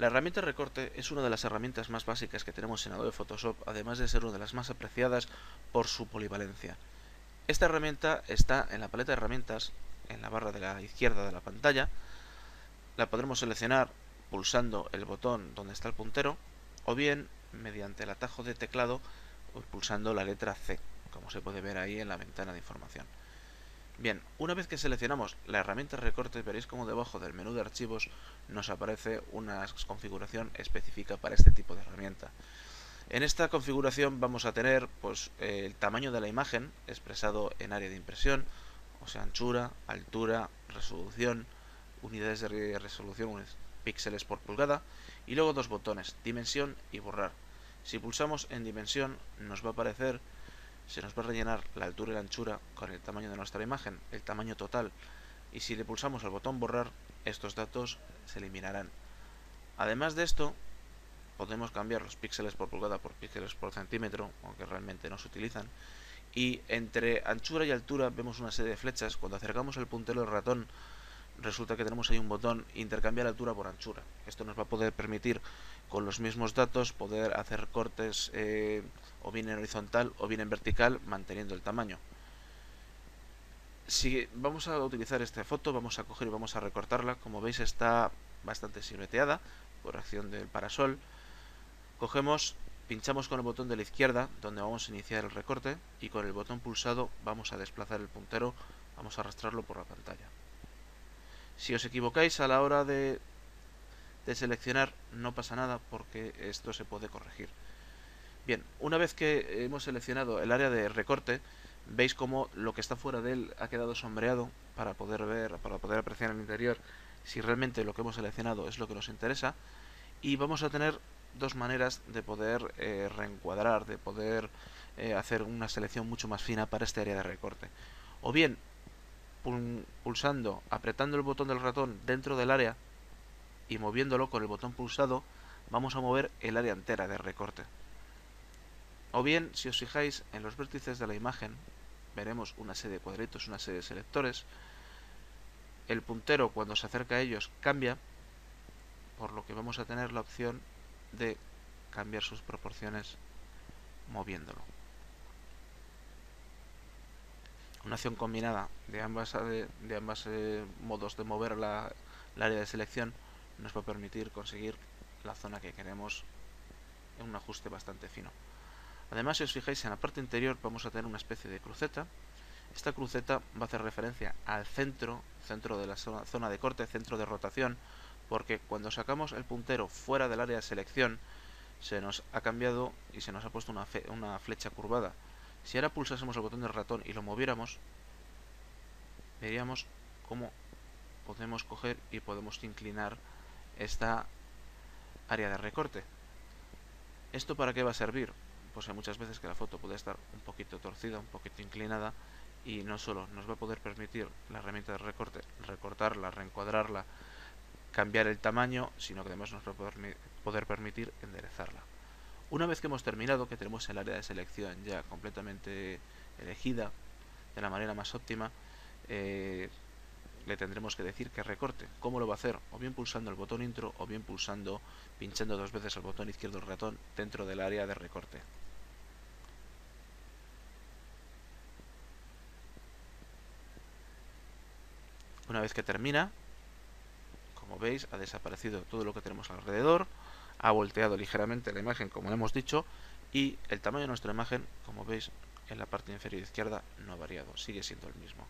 La herramienta recorte es una de las herramientas más básicas que tenemos en Adobe Photoshop, además de ser una de las más apreciadas por su polivalencia. Esta herramienta está en la paleta de herramientas, en la barra de la izquierda de la pantalla. La podremos seleccionar pulsando el botón donde está el puntero, o bien mediante el atajo de teclado pulsando la letra C, como se puede ver ahí en la ventana de información. Bien, una vez que seleccionamos la herramienta recorte, veréis como debajo del menú de archivos nos aparece una configuración específica para este tipo de herramienta. En esta configuración vamos a tener pues, el tamaño de la imagen expresado en área de impresión, o sea, anchura, altura, resolución, unidades de resolución, píxeles por pulgada, y luego dos botones, dimensión y borrar. Si pulsamos en dimensión nos va a aparecer se nos va a rellenar la altura y la anchura con el tamaño de nuestra imagen, el tamaño total, y si le pulsamos el botón borrar, estos datos se eliminarán. Además de esto, podemos cambiar los píxeles por pulgada por píxeles por centímetro, aunque realmente no se utilizan, y entre anchura y altura vemos una serie de flechas. Cuando acercamos el puntero del ratón, resulta que tenemos ahí un botón intercambiar altura por anchura. Esto nos va a poder permitir con los mismos datos poder hacer cortes eh, o bien en horizontal o bien en vertical manteniendo el tamaño. Si vamos a utilizar esta foto, vamos a coger y vamos a recortarla. Como veis está bastante silueteada por acción del parasol. Cogemos, pinchamos con el botón de la izquierda donde vamos a iniciar el recorte y con el botón pulsado vamos a desplazar el puntero, vamos a arrastrarlo por la pantalla. Si os equivocáis a la hora de seleccionar no pasa nada porque esto se puede corregir. Bien, una vez que hemos seleccionado el área de recorte, veis como lo que está fuera de él ha quedado sombreado para poder ver, para poder apreciar el interior si realmente lo que hemos seleccionado es lo que nos interesa y vamos a tener dos maneras de poder eh, reencuadrar, de poder eh, hacer una selección mucho más fina para este área de recorte. O bien pulsando, apretando el botón del ratón dentro del área y moviéndolo con el botón pulsado vamos a mover el área entera de recorte. O bien, si os fijáis en los vértices de la imagen, veremos una serie de cuadritos, una serie de selectores. El puntero cuando se acerca a ellos cambia, por lo que vamos a tener la opción de cambiar sus proporciones moviéndolo. Una acción combinada de ambas, de, ambas eh, modos de mover la, área de selección nos va a permitir conseguir la zona que queremos en un ajuste bastante fino. Además, si os fijáis en la parte interior vamos a tener una especie de cruceta. Esta cruceta va a hacer referencia al centro, centro de la zona, de corte, centro de rotación, porque cuando sacamos el puntero fuera del área de selección, se nos ha cambiado y se nos ha puesto una, una flecha curvada. Si ahora pulsásemos el botón del ratón y lo moviéramos, veríamos cómo podemos coger y podemos inclinar esta área de recorte. ¿Esto para qué va a servir? Pues hay muchas veces que la foto puede estar un poquito torcida, un poquito inclinada y no solo nos va a poder permitir la herramienta de recorte recortarla, reencuadrarla, cambiar el tamaño, sino que además nos va a poder, poder permitir enderezarla. Una vez que hemos terminado, que tenemos el área de selección ya completamente elegida de la manera más óptima, eh, le tendremos que decir que recorte. ¿Cómo lo va a hacer? O bien pulsando el botón intro o bien pulsando, pinchando dos veces el botón izquierdo del ratón dentro del área de recorte. Una vez que termina, como veis, ha desaparecido todo lo que tenemos alrededor, ha volteado ligeramente la imagen, como hemos dicho, y el tamaño de nuestra imagen, como veis, en la parte inferior izquierda no ha variado, sigue siendo el mismo.